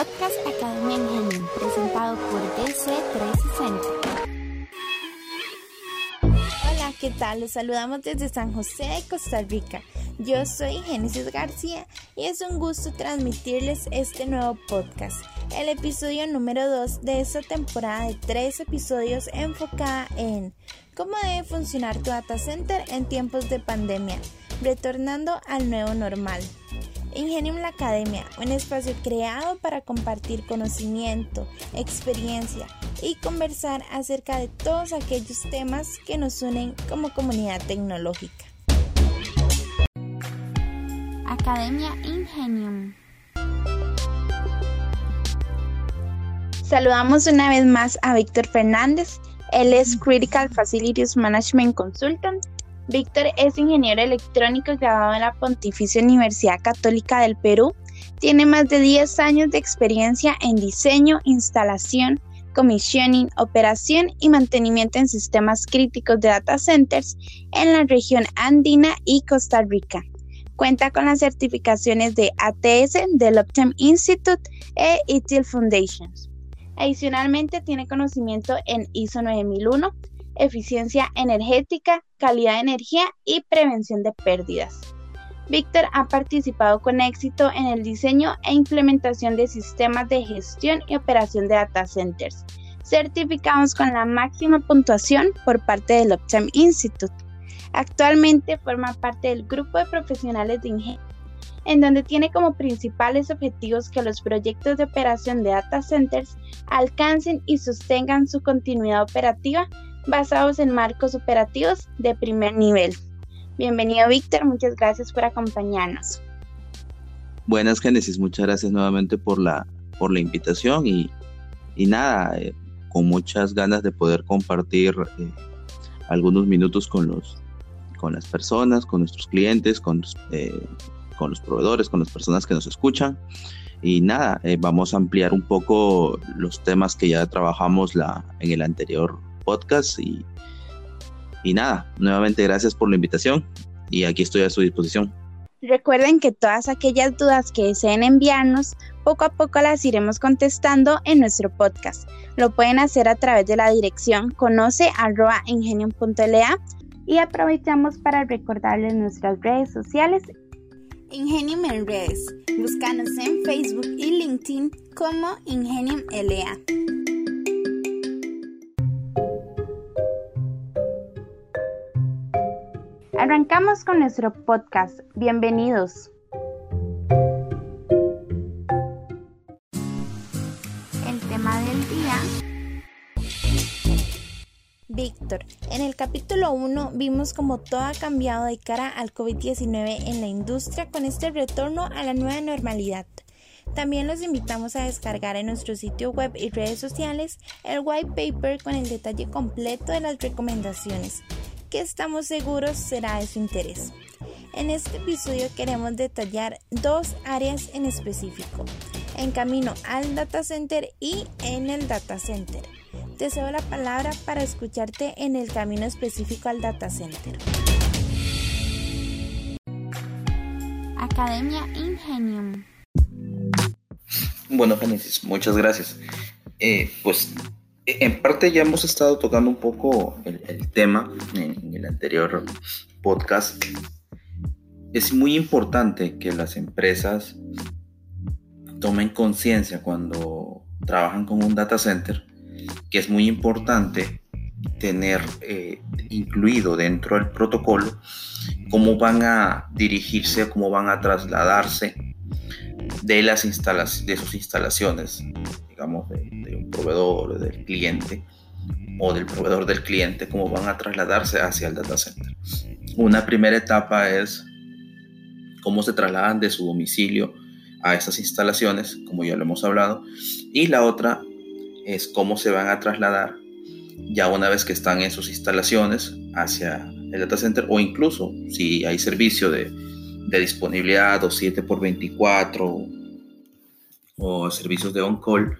Podcast Academia Ingenio, presentado por DC360. Hola, ¿qué tal? Los saludamos desde San José de Costa Rica. Yo soy Génesis García y es un gusto transmitirles este nuevo podcast, el episodio número 2 de esta temporada de tres episodios enfocada en cómo debe funcionar tu data center en tiempos de pandemia, retornando al nuevo normal. Ingenium la Academia, un espacio creado para compartir conocimiento, experiencia y conversar acerca de todos aquellos temas que nos unen como comunidad tecnológica. Academia Ingenium. Saludamos una vez más a Víctor Fernández. Él es Critical Facilities Management Consultant Víctor es ingeniero electrónico graduado en la Pontificia Universidad Católica del Perú. Tiene más de 10 años de experiencia en diseño, instalación, commissioning, operación y mantenimiento en sistemas críticos de data centers en la región andina y Costa Rica. Cuenta con las certificaciones de ATS del Optim Institute e ITIL Foundations. Adicionalmente tiene conocimiento en ISO 9001, eficiencia energética, calidad de energía y prevención de pérdidas. Víctor ha participado con éxito en el diseño e implementación de sistemas de gestión y operación de data centers, certificados con la máxima puntuación por parte del Optim Institute. Actualmente forma parte del grupo de profesionales de ingeniería, en donde tiene como principales objetivos que los proyectos de operación de data centers alcancen y sostengan su continuidad operativa basados en marcos operativos de primer nivel. Bienvenido Víctor, muchas gracias por acompañarnos. Buenas Génesis, muchas gracias nuevamente por la, por la invitación y, y nada, eh, con muchas ganas de poder compartir eh, algunos minutos con, los, con las personas, con nuestros clientes, con, eh, con los proveedores, con las personas que nos escuchan. Y nada, vamos a ampliar un poco los temas que ya trabajamos la, en el anterior podcast y, y nada, nuevamente gracias por la invitación y aquí estoy a su disposición. Recuerden que todas aquellas dudas que deseen enviarnos, poco a poco las iremos contestando en nuestro podcast. Lo pueden hacer a través de la dirección conoce y aprovechamos para recordarles nuestras redes sociales. Ingenium en redes. Búscanos en Facebook y LinkedIn como Ingenium LA. Arrancamos con nuestro podcast. Bienvenidos. El tema del día. Víctor, en el capítulo 1 vimos cómo todo ha cambiado de cara al COVID-19 en la industria con este retorno a la nueva normalidad. También los invitamos a descargar en nuestro sitio web y redes sociales el white paper con el detalle completo de las recomendaciones que estamos seguros será de su interés. En este episodio queremos detallar dos áreas en específico, en camino al data center y en el data center. Te cedo la palabra para escucharte en el camino específico al data center. Academia Ingenium. Bueno, Genesis, muchas gracias. Eh, pues en parte ya hemos estado tocando un poco el, tema en, el anterior podcast. Es muy importante que las empresas tomen conciencia cuando trabajan con un data center, que es muy importante tener eh, incluido dentro del protocolo cómo van a dirigirse, cómo van a trasladarse de, las instalaciones, de sus instalaciones digamos, de, un proveedor, del cliente o del proveedor del cliente, cómo van a trasladarse hacia el data center. Una primera etapa es cómo se trasladan de su domicilio a esas instalaciones, como ya lo hemos hablado, y la otra es cómo se van a trasladar ya una vez que están en sus instalaciones hacia el data center o incluso si hay servicio de, de disponibilidad o 7 por 24 o servicios de on-call,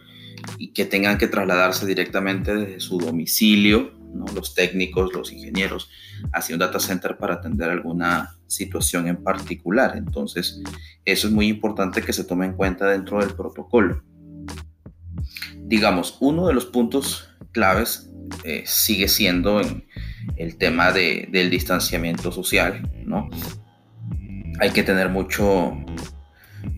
y que tengan que trasladarse directamente desde su domicilio, ¿no? los técnicos, los ingenieros, hacia un data center para atender alguna situación en particular. Entonces, eso es muy importante que se tome en cuenta dentro del protocolo. digamos, uno de los puntos claves eh, sigue siendo el tema del distanciamiento social, ¿no? Hay que tener mucho,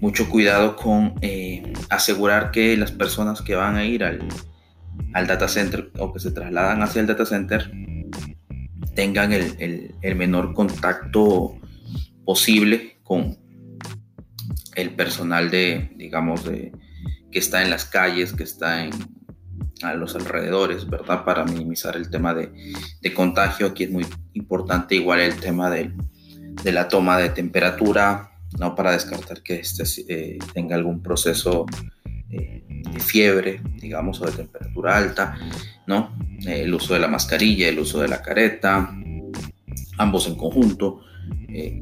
mucho cuidado con eh, asegurar que las personas que van a ir al, al, data center o que se trasladan hacia el data center tengan el, el menor contacto posible con el personal de, digamos, de, que está en las calles, que está en, a los alrededores, ¿verdad? Para minimizar el tema de, contagio. Aquí es muy importante igual el tema de, la toma de temperatura, ¿no? Para descartar que este eh, tenga algún proceso eh, de fiebre, digamos, o de temperatura alta, ¿no? Eh, el uso de la mascarilla, el uso de la careta, ambos en conjunto,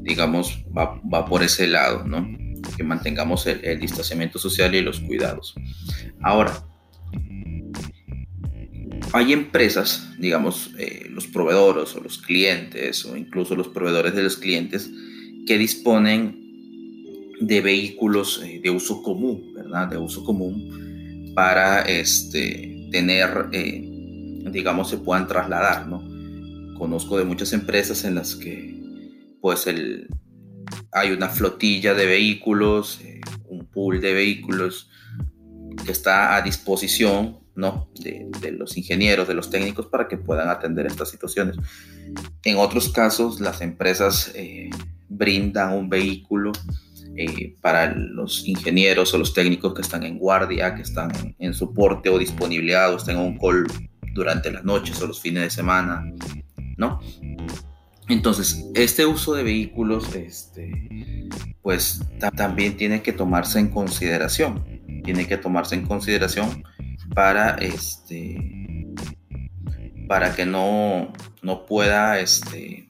digamos, va, va, por ese lado, ¿no? Que mantengamos el, el distanciamiento social y los cuidados. Ahora, hay empresas, digamos, eh, los proveedores o los clientes o incluso los proveedores de los clientes que disponen de vehículos eh, de uso común, ¿verdad? De uso común para este, tener, eh, digamos, se puedan trasladar, ¿no? Conozco de muchas empresas en las que, pues, el, hay una flotilla de vehículos, un pool de vehículos que está a disposición ¿no? De, los ingenieros, de los técnicos para que puedan atender estas situaciones. En otros casos, las empresas eh, brindan un vehículo eh, para los ingenieros o los técnicos que están en guardia, que están en, soporte o disponibilidad o un call durante las noches o los fines de semana, ¿no? Entonces, este uso de vehículos, este, pues también tiene que tomarse en consideración. Tiene que tomarse en consideración para este para que no, no pueda este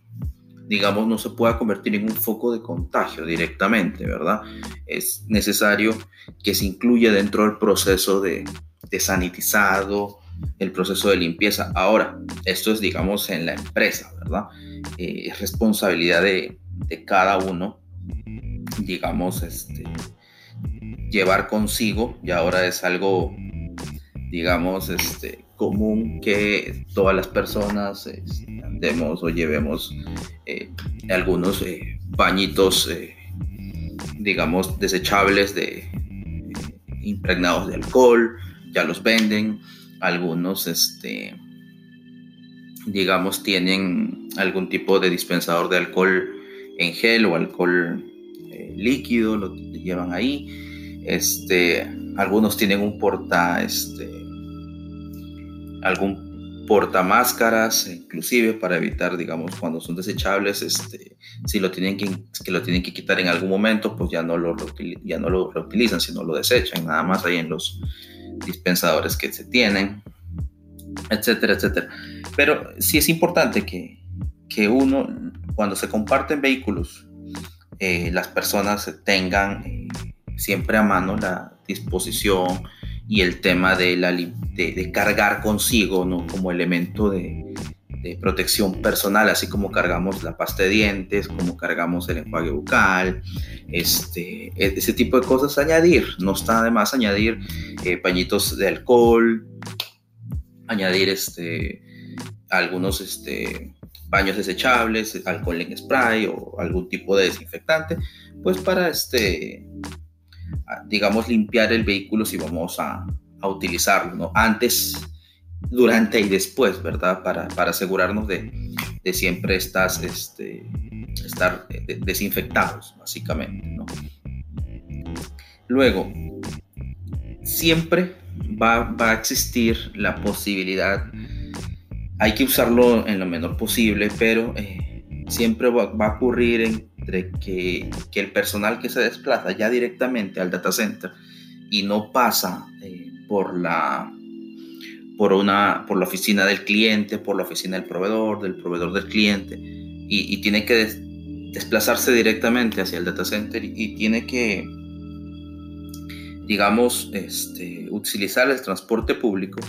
digamos no se pueda convertir en un foco de contagio directamente verdad es necesario que se incluya dentro del proceso de, de sanitizado el proceso de limpieza. Ahora esto es digamos en la empresa verdad eh, es responsabilidad de, de cada uno digamos este llevar consigo y ahora es algo digamos, este, común que todas las personas este, andemos o llevemos eh, algunos eh, bañitos, eh, digamos, desechables de impregnados de alcohol, ya los venden, algunos, este, digamos, tienen algún tipo de dispensador de alcohol en gel o alcohol líquido, lo llevan ahí, este, algunos tienen un porta, este, algún portamáscaras, inclusive para evitar, digamos, cuando son desechables, este, si lo tienen que, que, lo tienen que quitar en algún momento, pues ya no, lo, ya no lo reutilizan, sino lo desechan, nada más ahí en los dispensadores que se tienen, etcétera, etcétera. Pero sí es importante que, que uno, cuando se comparten vehículos, eh, las personas tengan eh, siempre a mano la disposición, y el tema de, la, de, cargar consigo ¿no? como elemento de, de, protección personal, así como cargamos la pasta de dientes, como cargamos el enjuague bucal, este, e, ese tipo de cosas añadir. No está de más añadir eh, pañitos de alcohol, añadir este, algunos este, baños desechables, alcohol en spray o algún tipo de desinfectante, pues para este, digamos, limpiar el vehículo si vamos a, a utilizarlo. Antes, durante y después, ¿verdad? Para, para asegurarnos de, de, siempre estás, este, estar desinfectados, básicamente. Luego, siempre va, va, a existir la posibilidad, hay que usarlo en lo menor posible, pero eh, siempre va, va, a ocurrir en, entre que, que, el personal que se desplaza ya directamente al data center y no pasa eh, por, la, por, una, por la oficina del cliente, por la oficina del proveedor, del proveedor del cliente, y, y tiene que desplazarse directamente hacia el data center y, tiene que, digamos, este, utilizar el transporte público,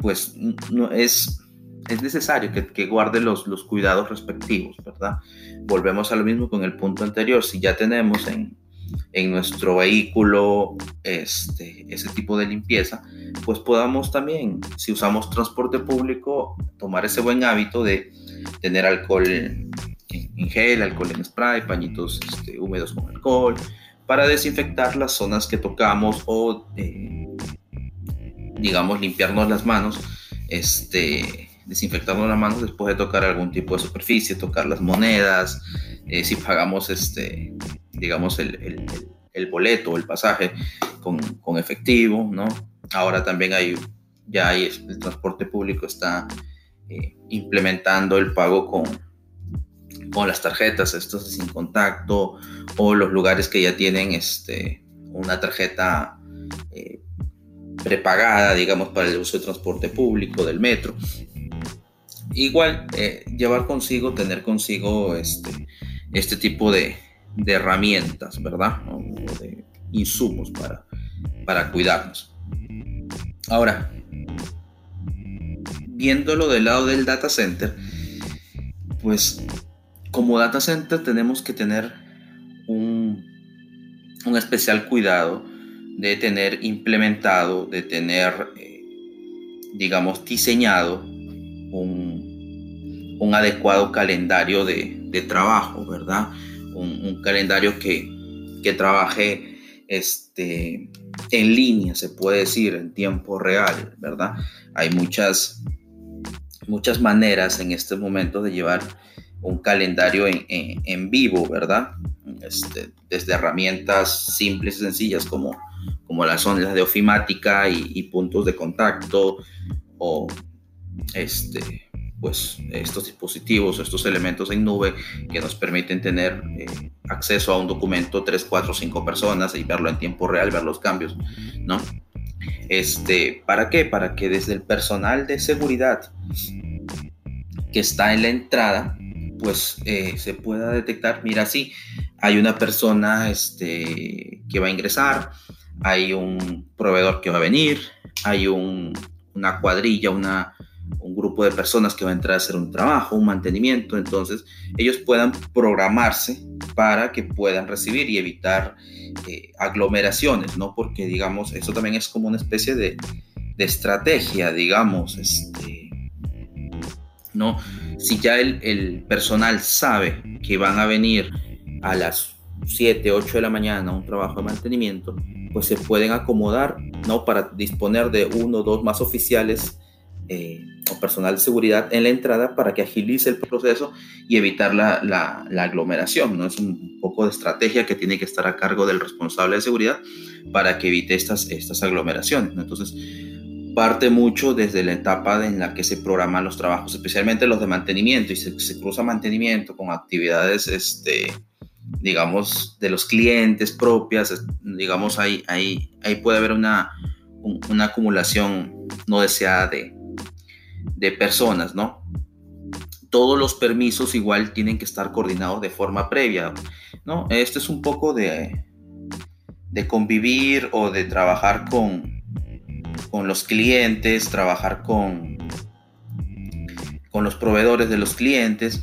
pues no es es necesario que, que guarde los, los, cuidados respectivos, ¿verdad? Volvemos a lo mismo con el punto anterior. Si ya tenemos en, en nuestro vehículo este, ese tipo de limpieza, pues podamos también, si usamos transporte público, tomar ese buen hábito de tener alcohol en, gel, alcohol en spray, pañitos este, húmedos con alcohol, para desinfectar las zonas que tocamos o, eh, digamos, limpiarnos las manos, este, desinfectarnos las manos después de tocar algún tipo de superficie, tocar las monedas, eh, si pagamos, este, digamos, el, boleto o el pasaje con, efectivo, ¿no? Ahora también hay, ya hay, el transporte público está eh, implementando el pago con, con las tarjetas, estos sin contacto, o los lugares que ya tienen este, una tarjeta eh, prepagada, digamos, para el uso de transporte público, del metro. Igual, eh, llevar consigo, tener consigo este, este tipo de, herramientas, ¿verdad? O de insumos para, para cuidarnos. Ahora, viéndolo del lado del data center, pues como data center tenemos que tener un, un especial cuidado de tener implementado, de tener, eh, digamos, diseñado un, adecuado calendario de, trabajo, ¿verdad? Un, calendario que, que, trabaje este, en línea, se puede decir, en tiempo real, ¿verdad? Hay muchas, muchas maneras en este momento de llevar un calendario en, en, vivo, ¿verdad? Este, desde herramientas simples y sencillas como, como las son las de ofimática y, puntos de contacto o este, pues, estos dispositivos, estos elementos en nube que nos permiten tener eh, acceso a un documento 3, 4, 5 personas y verlo en tiempo real, ver los cambios, ¿no? Este, ¿Para qué? Para que desde el personal de seguridad que está en la entrada, pues eh, se pueda detectar, mira, sí, hay una persona este, que va a ingresar, hay un proveedor que va a venir, hay una cuadrilla, una, un grupo de personas que va a entrar a hacer un trabajo, un mantenimiento, entonces ellos puedan programarse para que puedan recibir y evitar eh, aglomeraciones, ¿no? Porque, digamos, eso también es como una especie de, de estrategia, digamos, este, ¿no? Si ya el, personal sabe que van a venir a las 7, 8 de la mañana a un trabajo de mantenimiento, pues se pueden acomodar, ¿no? Para disponer de uno o dos más oficiales eh, o personal de seguridad en la entrada para que agilice el proceso y evitar la, la, aglomeración. ¿no? Es un poco de estrategia que tiene que estar a cargo del responsable de seguridad para que evite estas, estas aglomeraciones. Entonces, parte mucho desde la etapa en la que se programan los trabajos, especialmente los de mantenimiento, y se, se cruza mantenimiento con actividades, este, digamos, de los clientes propias, digamos, ahí, ahí, ahí puede haber una, una acumulación no deseada de, de personas, ¿no? Todos los permisos igual tienen que estar coordinados de forma previa, ¿no? Este es un poco de, de convivir o de trabajar con, con los clientes, trabajar con, con los proveedores de los clientes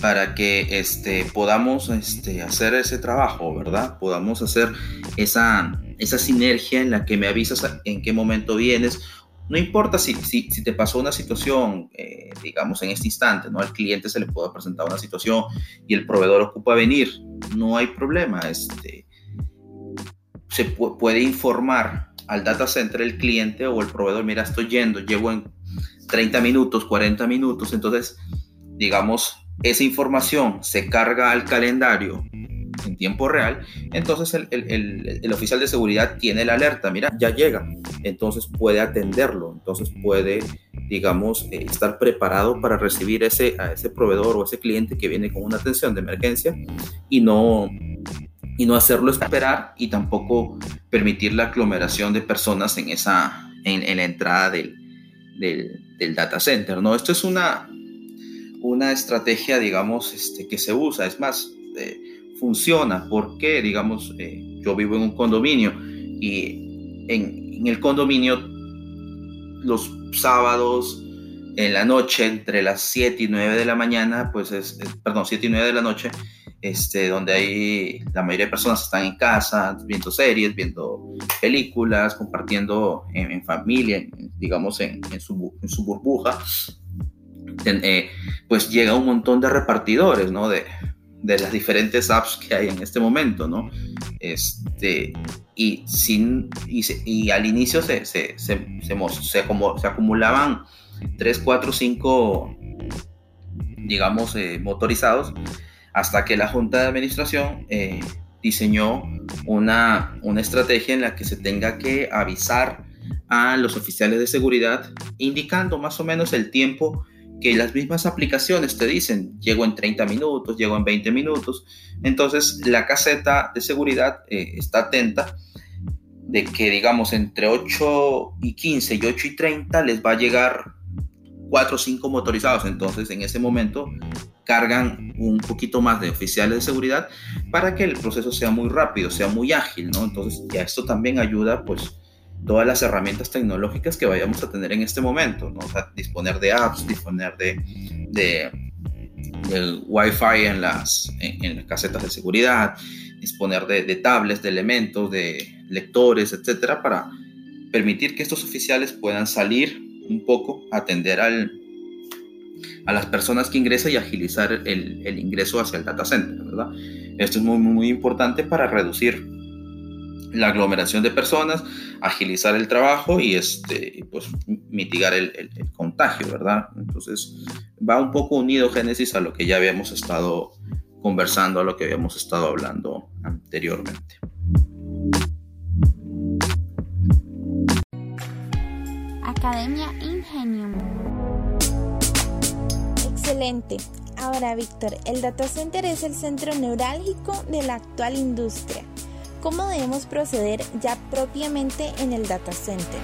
para que este, podamos este, hacer ese trabajo, ¿verdad? Podamos hacer esa, esa sinergia en la que me avisas en qué momento vienes no importa si, si, si, te pasó una situación, eh, digamos, en este instante, ¿no? Al cliente se le puede presentar una situación y el proveedor ocupa venir, no hay problema. Este, se puede informar al data center el cliente o el proveedor, mira, estoy yendo, llevo en 30 minutos, 40 minutos, entonces, digamos, esa información se carga al calendario en tiempo real, entonces el, oficial de seguridad tiene la alerta, mira, ya llega, entonces puede atenderlo, entonces puede, digamos, eh, estar preparado para recibir ese, a ese proveedor o ese cliente que viene con una atención de emergencia y no, y no hacerlo esperar y tampoco permitir la aglomeración de personas en, esa, en, la entrada del, del, data center, ¿no? Esto es una, una estrategia, digamos, este, que se usa, es más, eh, funciona porque, digamos, eh, yo vivo en un condominio y en, el condominio los sábados en la noche, entre las 7 y 9 de la mañana, pues es, perdón, 7 y 9 de la noche, este, donde hay la mayoría de personas están en casa, viendo series, viendo películas, compartiendo en, familia, digamos en, su, en, su, burbuja, eh, pues llega un montón de repartidores, ¿no? De, de las diferentes apps que hay en este momento, ¿no? Este, y, sin, y, al inicio se, se, se, se, como, se acumulaban 3, 4, 5, digamos, eh, motorizados, hasta que la Junta de Administración eh, diseñó una, una estrategia en la que se tenga que avisar a los oficiales de seguridad, indicando más o menos el tiempo que las mismas aplicaciones te dicen, llego en 30 minutos, llego en 20 minutos. Entonces, la caseta de seguridad eh, está atenta de que, digamos, entre 8 y 15 y 8 y 30 les va a llegar 4 o 5 motorizados. Entonces, en ese momento, cargan un poquito más de oficiales de seguridad para que el proceso sea muy rápido, sea muy ágil, ¿no? Entonces, ya esto también ayuda, pues, todas las herramientas tecnológicas que vayamos a tener en este momento, ¿no? Disponer de apps, disponer de, de, Wi-Fi en las, en, las casetas de seguridad, disponer de, de tablets, de elementos, de lectores, etcétera, para permitir que estos oficiales puedan salir un poco, atender a las personas que ingresan y agilizar el, el, ingreso hacia el data center, ¿verdad? Esto es muy, muy importante para reducir la aglomeración de personas, agilizar el trabajo y este, pues, mitigar el, el, contagio, ¿verdad? Entonces va un poco unido Génesis a lo que ya habíamos estado conversando, a lo que habíamos estado hablando anteriormente. Academia Ingenium. Excelente. Ahora, Víctor, el data center es el centro neurálgico de la actual industria ¿Cómo debemos proceder ya propiamente en el data center?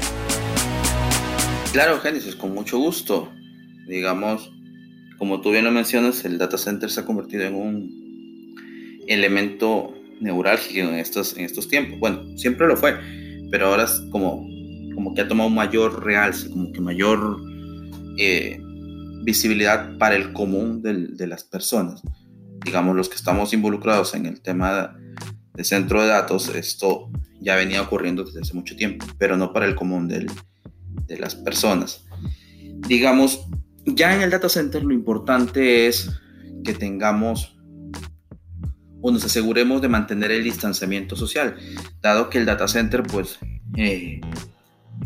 Claro, Génesis, con mucho gusto. Digamos, como tú bien lo mencionas, el data center se ha convertido en un elemento neurálgico en estos, en estos tiempos. Bueno, siempre lo fue, pero ahora es como, como que ha tomado mayor realce, como que mayor eh, visibilidad para el común de las personas. Digamos, los que estamos involucrados en el tema de centro de datos, esto ya venía ocurriendo desde hace mucho tiempo, pero no para el común de las personas. Digamos, ya en el data center lo importante es que tengamos o nos aseguremos de mantener el distanciamiento social, dado que el data center pues eh,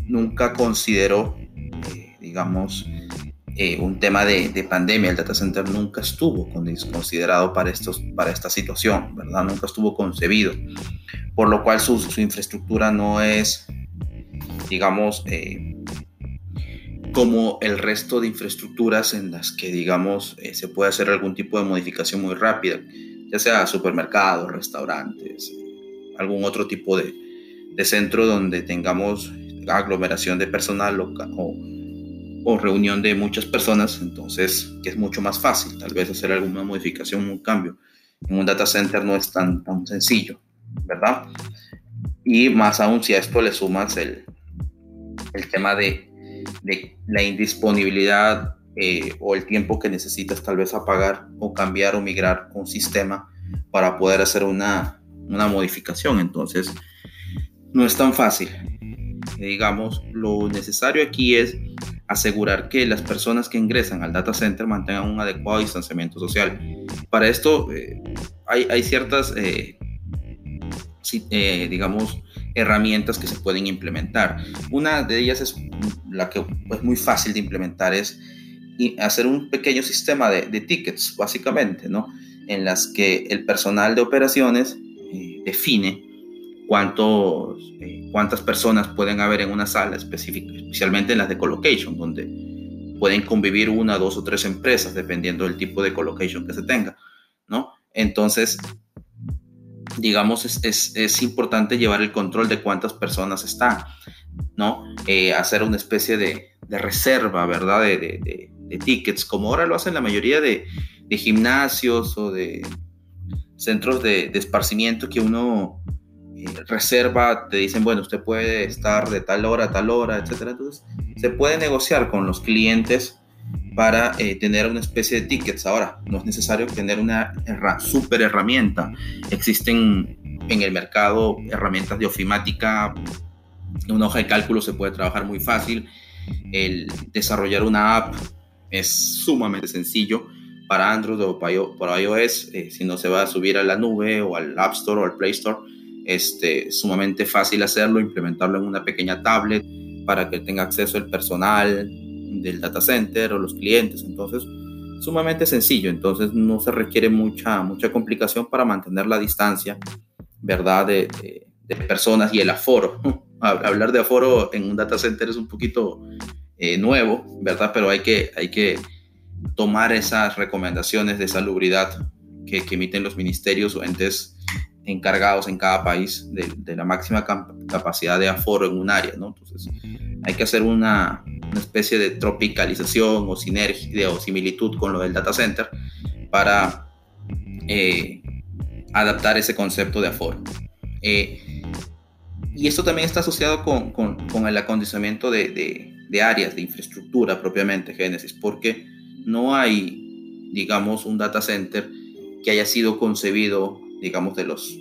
nunca consideró, eh, digamos, eh, un tema de, de, pandemia. El data center nunca estuvo considerado para, estos, para esta situación, ¿verdad? Nunca estuvo concebido. Por lo cual su, su infraestructura no es, digamos, eh, como el resto de infraestructuras en las que, digamos, eh, se puede hacer algún tipo de modificación muy rápida, ya sea supermercados, restaurantes, algún otro tipo de, de centro donde tengamos aglomeración de personal local o o reunión de muchas personas, entonces que es mucho más fácil tal vez hacer alguna modificación, un cambio. En un data center no es tan, tan sencillo, ¿verdad? Y más aún si a esto le sumas el, el tema de, de la indisponibilidad eh, o el tiempo que necesitas tal vez apagar o cambiar o migrar un sistema para poder hacer una, una modificación. Entonces, no es tan fácil. Digamos, lo necesario aquí es asegurar que las personas que ingresan al data center mantengan un adecuado distanciamiento social. Para esto eh, hay, hay, ciertas, eh, eh, digamos, herramientas que se pueden implementar. Una de ellas es la que es muy fácil de implementar, es hacer un pequeño sistema de, de tickets, básicamente, ¿no? En las que el personal de operaciones define cuántos, eh, cuántas personas pueden haber en una sala específica, especialmente en las de colocation, donde pueden convivir una, dos o tres empresas, dependiendo del tipo de colocation que se tenga, ¿no? Entonces, digamos, es, es, es importante llevar el control de cuántas personas están, ¿no? Eh, hacer una especie de, de reserva, ¿verdad? De, de, de, tickets, como ahora lo hacen la mayoría de, gimnasios o de centros de, esparcimiento que uno reserva, te dicen, bueno, usted puede estar de tal hora a tal hora, etcétera. Entonces, se puede negociar con los clientes para eh, tener una especie de tickets. Ahora, no es necesario tener una super herramienta. Existen en el mercado herramientas de ofimática, una hoja de cálculo se puede trabajar muy fácil. El desarrollar una app es sumamente sencillo para Android o para iOS. Eh, si no se va a subir a la nube o al App Store o al Play Store, este, es sumamente fácil hacerlo, implementarlo en una pequeña tablet para que tenga acceso el personal del data center o los clientes. Entonces, sumamente sencillo. Entonces, no se requiere mucha, mucha complicación para mantener la distancia, ¿verdad? De, personas y el aforo. Hablar de aforo en un data center es un poquito eh, nuevo, ¿verdad? Pero hay que, hay que tomar esas recomendaciones de salubridad que, que emiten los ministerios o entes encargados en cada país de, la máxima capacidad de aforo en un área, ¿no? Entonces, hay que hacer una, especie de tropicalización o sinergia o similitud con lo del data center para eh, adaptar ese concepto de aforo. Eh, y esto también está asociado con, el acondicionamiento de, de, de, áreas de infraestructura propiamente, Génesis, porque no hay, digamos, un data center que haya sido concebido digamos, de los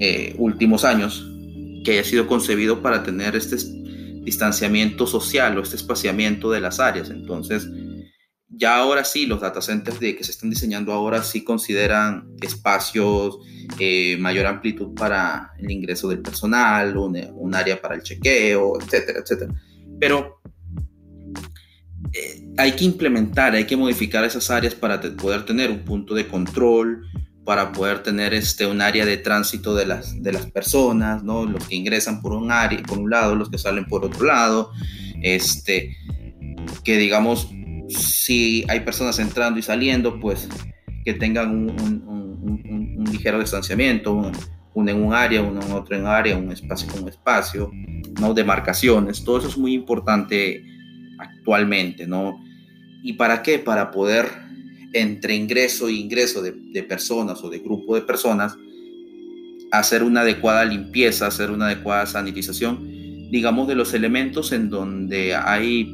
eh, últimos años, que haya sido concebido para tener este distanciamiento social o este espaciamiento de las áreas. Entonces, ya ahora sí, los data centers de, que se están diseñando ahora sí consideran espacios, eh, mayor amplitud para el ingreso del personal, un, área para el chequeo, etcétera, etcétera. Pero eh, hay que implementar, hay que modificar esas áreas para poder tener un punto de control, para poder tener este, un área de tránsito de las, de las personas, ¿no? los que ingresan por un área, por un lado, los que salen por otro lado, este, que digamos, si hay personas entrando y saliendo, pues que tengan un, ligero distanciamiento, uno en un área, uno en otro en área, un espacio con un espacio, ¿no? demarcaciones, todo eso es muy importante actualmente, ¿no? ¿Y para qué? Para poder entre ingreso e ingreso de, personas o de grupo de personas, hacer una adecuada limpieza, hacer una adecuada sanitización, digamos, de los elementos en donde hay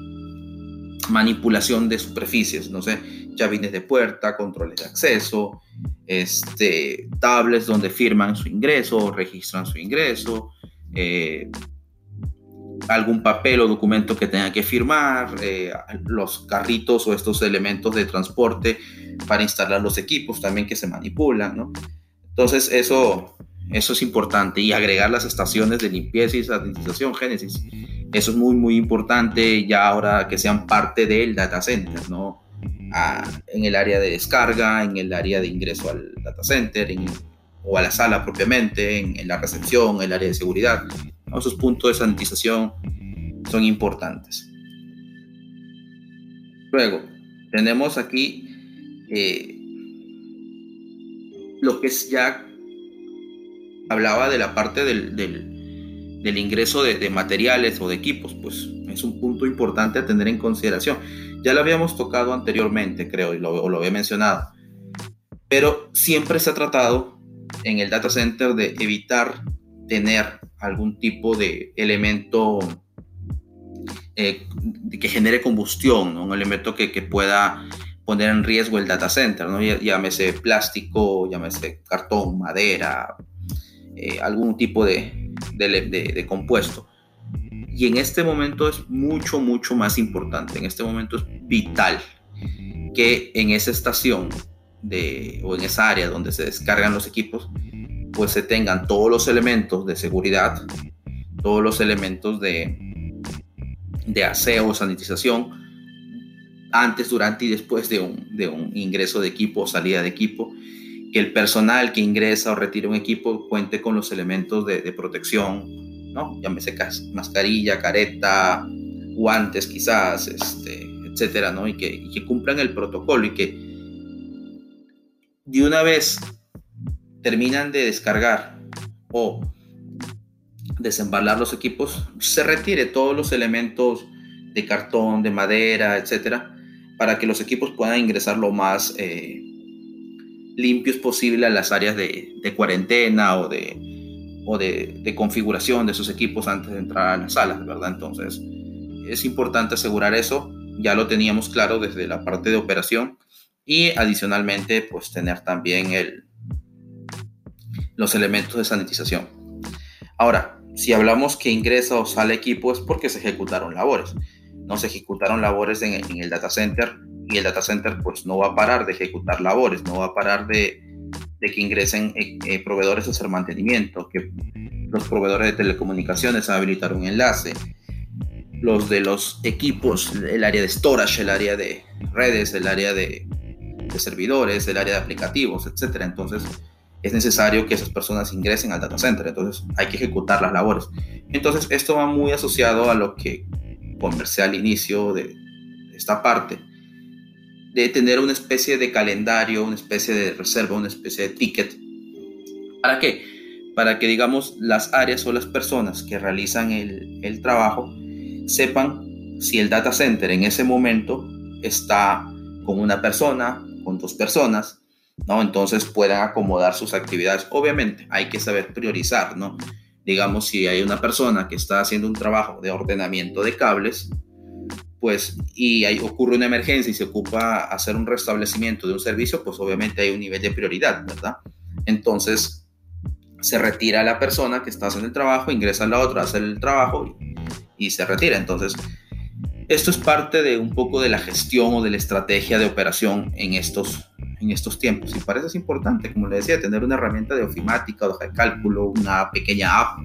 manipulación de superficies, no sé, llavines de puerta, controles de acceso, este, tablets donde firman su ingreso, registran su ingreso, eh, algún papel o documento que tenga que firmar, eh, los carritos o estos elementos de transporte para instalar los equipos también que se manipulan. Entonces eso, eso es importante y agregar las estaciones de limpieza y sanitización, Génesis. Eso es muy, muy importante ya ahora que sean parte del data center, ¿no? en el área de descarga, en el área de ingreso al data center o a la sala propiamente, en, en la recepción, en el área de seguridad esos puntos de sanitización son importantes. Luego, tenemos aquí eh, lo que es ya hablaba de la parte del, del, ingreso de, materiales o de equipos, pues es un punto importante a tener en consideración. Ya lo habíamos tocado anteriormente, creo, y lo, lo había mencionado, pero siempre se ha tratado en el data center de evitar tener algún tipo de elemento eh, que genere combustión, un elemento que, pueda poner en riesgo el data center, ¿no? llámese plástico, llámese cartón, madera, eh, algún tipo de, compuesto. Y en este momento es mucho, mucho más importante, en este momento es vital que en esa estación o en esa área donde se descargan los equipos, pues se tengan todos los elementos de seguridad, todos los elementos de, de aseo, sanitización, antes, durante y después de un, de un ingreso de equipo o salida de equipo, que el personal que ingresa o retira un equipo cuente con los elementos de, protección, ¿no? Llámese mascarilla, careta, guantes quizás, este, etcétera, ¿no? Y que, y que cumplan el protocolo y que de una vez terminan de descargar o desembalar los equipos, se retire todos los elementos de cartón, de madera, etcétera, para que los equipos puedan ingresar lo más eh, limpios posible a las áreas de, cuarentena o, de, o de, configuración de esos equipos antes de entrar a las salas, ¿verdad? Entonces, es importante asegurar eso ya lo teníamos claro desde la parte de operación y adicionalmente pues tener también el, los elementos de sanitización. Ahora, si hablamos que ingresa o sale equipo es porque se ejecutaron labores. No se ejecutaron labores en, el data center y el data center pues no va a parar de ejecutar labores, no va a parar de, que ingresen eh, eh, proveedores a hacer mantenimiento, que los proveedores de telecomunicaciones a habilitar un enlace, los de los equipos, el área de storage, el área de redes, el área de, de servidores, el área de aplicativos, etcétera. Entonces, es necesario que esas personas ingresen al data center, entonces hay que ejecutar las labores. Entonces esto va muy asociado a lo que conversé al inicio de esta parte, de tener una especie de calendario, una especie de reserva, una especie de ticket. ¿Para qué? Para que digamos las áreas o las personas que realizan el, el trabajo sepan si el data center en ese momento está con una persona, con dos personas, ¿no? Entonces puedan acomodar sus actividades. Obviamente hay que saber priorizar, ¿no? Digamos, si hay una persona que está haciendo un trabajo de ordenamiento de cables, pues, y hay, ocurre una emergencia y se ocupa hacer un restablecimiento de un servicio, pues obviamente hay un nivel de prioridad, ¿verdad? Entonces, se retira la persona que está haciendo el trabajo, ingresa la otra a hacer el trabajo y, y se retira. Entonces, esto es parte de un poco de la gestión o de la estrategia de operación en estos en estos tiempos. Y para eso es importante, como le decía, tener una herramienta de ofimática, hoja de cálculo, una pequeña app,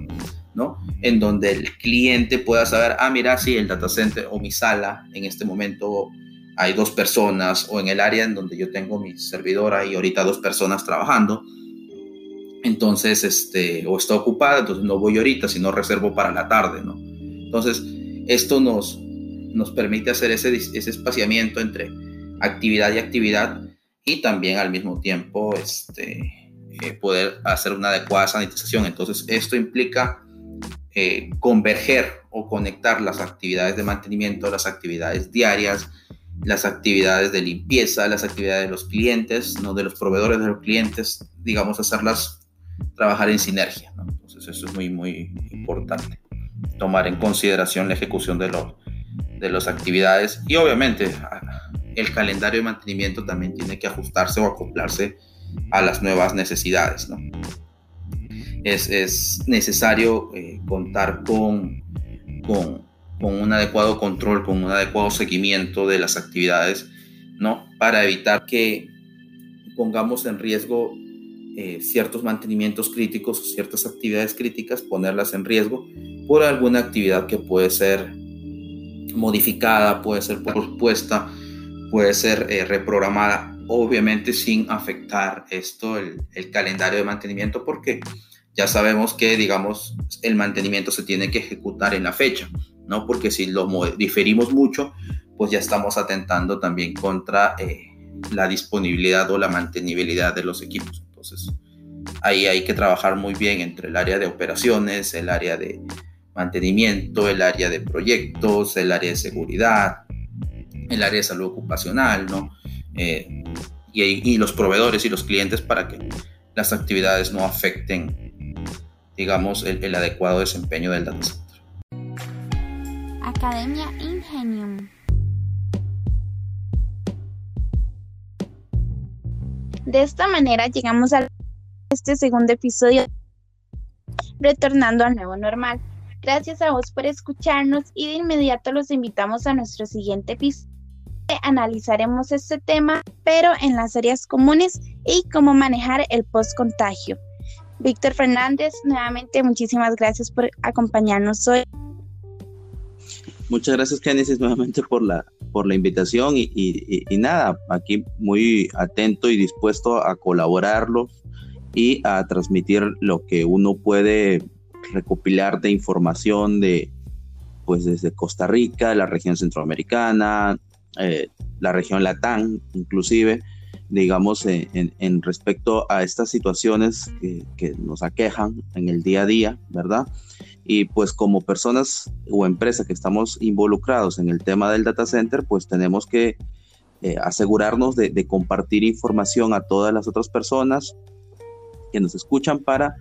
¿no? En donde el cliente pueda saber, ah, mira, sí, el data center o mi sala en este momento hay dos personas, o en el área en donde yo tengo mi servidora y ahorita dos personas trabajando. Entonces, este, o está ocupada, entonces no voy ahorita, sino reservo para la tarde, ¿no? Entonces, esto nos, nos permite hacer ese, ese espaciamiento entre actividad y actividad y también al mismo tiempo este, eh, poder hacer una adecuada sanitización. Entonces, esto implica eh, converger o conectar las actividades de mantenimiento, las actividades diarias, las actividades de limpieza, las actividades de los clientes, ¿no? de los proveedores de los clientes, digamos, hacerlas trabajar en sinergia. Entonces, eso es muy, muy importante. Tomar en consideración la ejecución de, los, de las actividades y obviamente el calendario de mantenimiento también tiene que ajustarse o acoplarse a las nuevas necesidades. ¿no? Es, necesario eh, contar con, con, un adecuado control, con un adecuado seguimiento de las actividades, ¿no? Para evitar que pongamos en riesgo eh, ciertos mantenimientos críticos o ciertas actividades críticas, ponerlas en riesgo por alguna actividad que puede ser modificada, puede ser pospuesta puede ser eh, reprogramada, obviamente sin afectar esto, el, calendario de mantenimiento, porque ya sabemos que, digamos, el mantenimiento se tiene que ejecutar en la fecha, ¿no? Porque si lo diferimos mucho, pues ya estamos atentando también contra eh, la disponibilidad o la mantenibilidad de los equipos. Entonces, ahí hay que trabajar muy bien entre el área de operaciones, el área de mantenimiento, el área de proyectos, el área de seguridad, el área de salud ocupacional, ¿no? Eh, y, los proveedores y los clientes para que las actividades no afecten, digamos, el, adecuado desempeño del data center. Academia Ingenium. De esta manera llegamos a este segundo episodio, retornando al nuevo normal. Gracias a vos por escucharnos y de inmediato los invitamos a nuestro siguiente episodio analizaremos este tema, pero en las áreas comunes y cómo manejar el post-contagio. Víctor Fernández, nuevamente muchísimas gracias por acompañarnos hoy. Muchas gracias, Génesis, nuevamente por la, por la invitación y, nada, aquí muy atento y dispuesto a colaborarlo y a transmitir lo que uno puede recopilar de información de, pues desde Costa Rica, la región centroamericana, eh, la región Latán, inclusive, digamos, eh, en, respecto a estas situaciones que, nos aquejan en el día a día, ¿verdad? Y pues como personas o empresas que estamos involucrados en el tema del data center, pues tenemos que eh, asegurarnos de, compartir información a todas las otras personas que nos escuchan para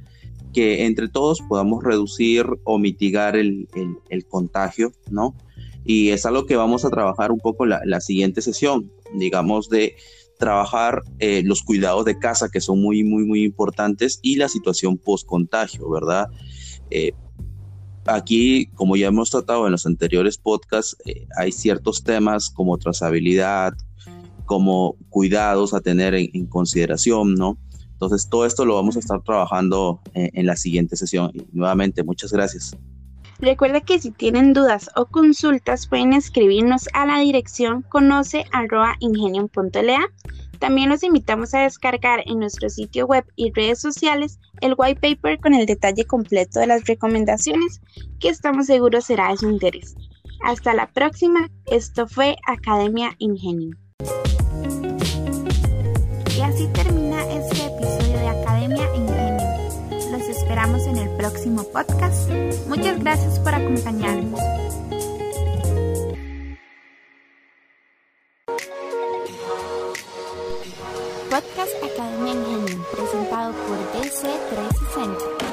que entre todos podamos reducir o mitigar el contagio, ¿no? Y es algo que vamos a trabajar un poco la, la siguiente sesión, digamos, de trabajar eh, los cuidados de casa, que son muy, muy, muy importantes, y la situación post-contagio, ¿verdad? Eh, aquí, como ya hemos tratado en los anteriores podcasts, eh, hay ciertos temas como trazabilidad, como cuidados a tener en, consideración, ¿no? Entonces, todo esto lo vamos a estar trabajando en la siguiente sesión. Y nuevamente, muchas gracias. Recuerda que si tienen dudas o consultas pueden escribirnos a la dirección conoce.ingenium.la. También los invitamos a descargar en nuestro sitio web y redes sociales el white paper con el detalle completo de las recomendaciones que estamos seguros será de su interés. Hasta la próxima, esto fue Academia Ingenium. Y así termina próximo podcast. Muchas gracias por acompañarnos. Podcast Academia Ingenio, presentado por DC360.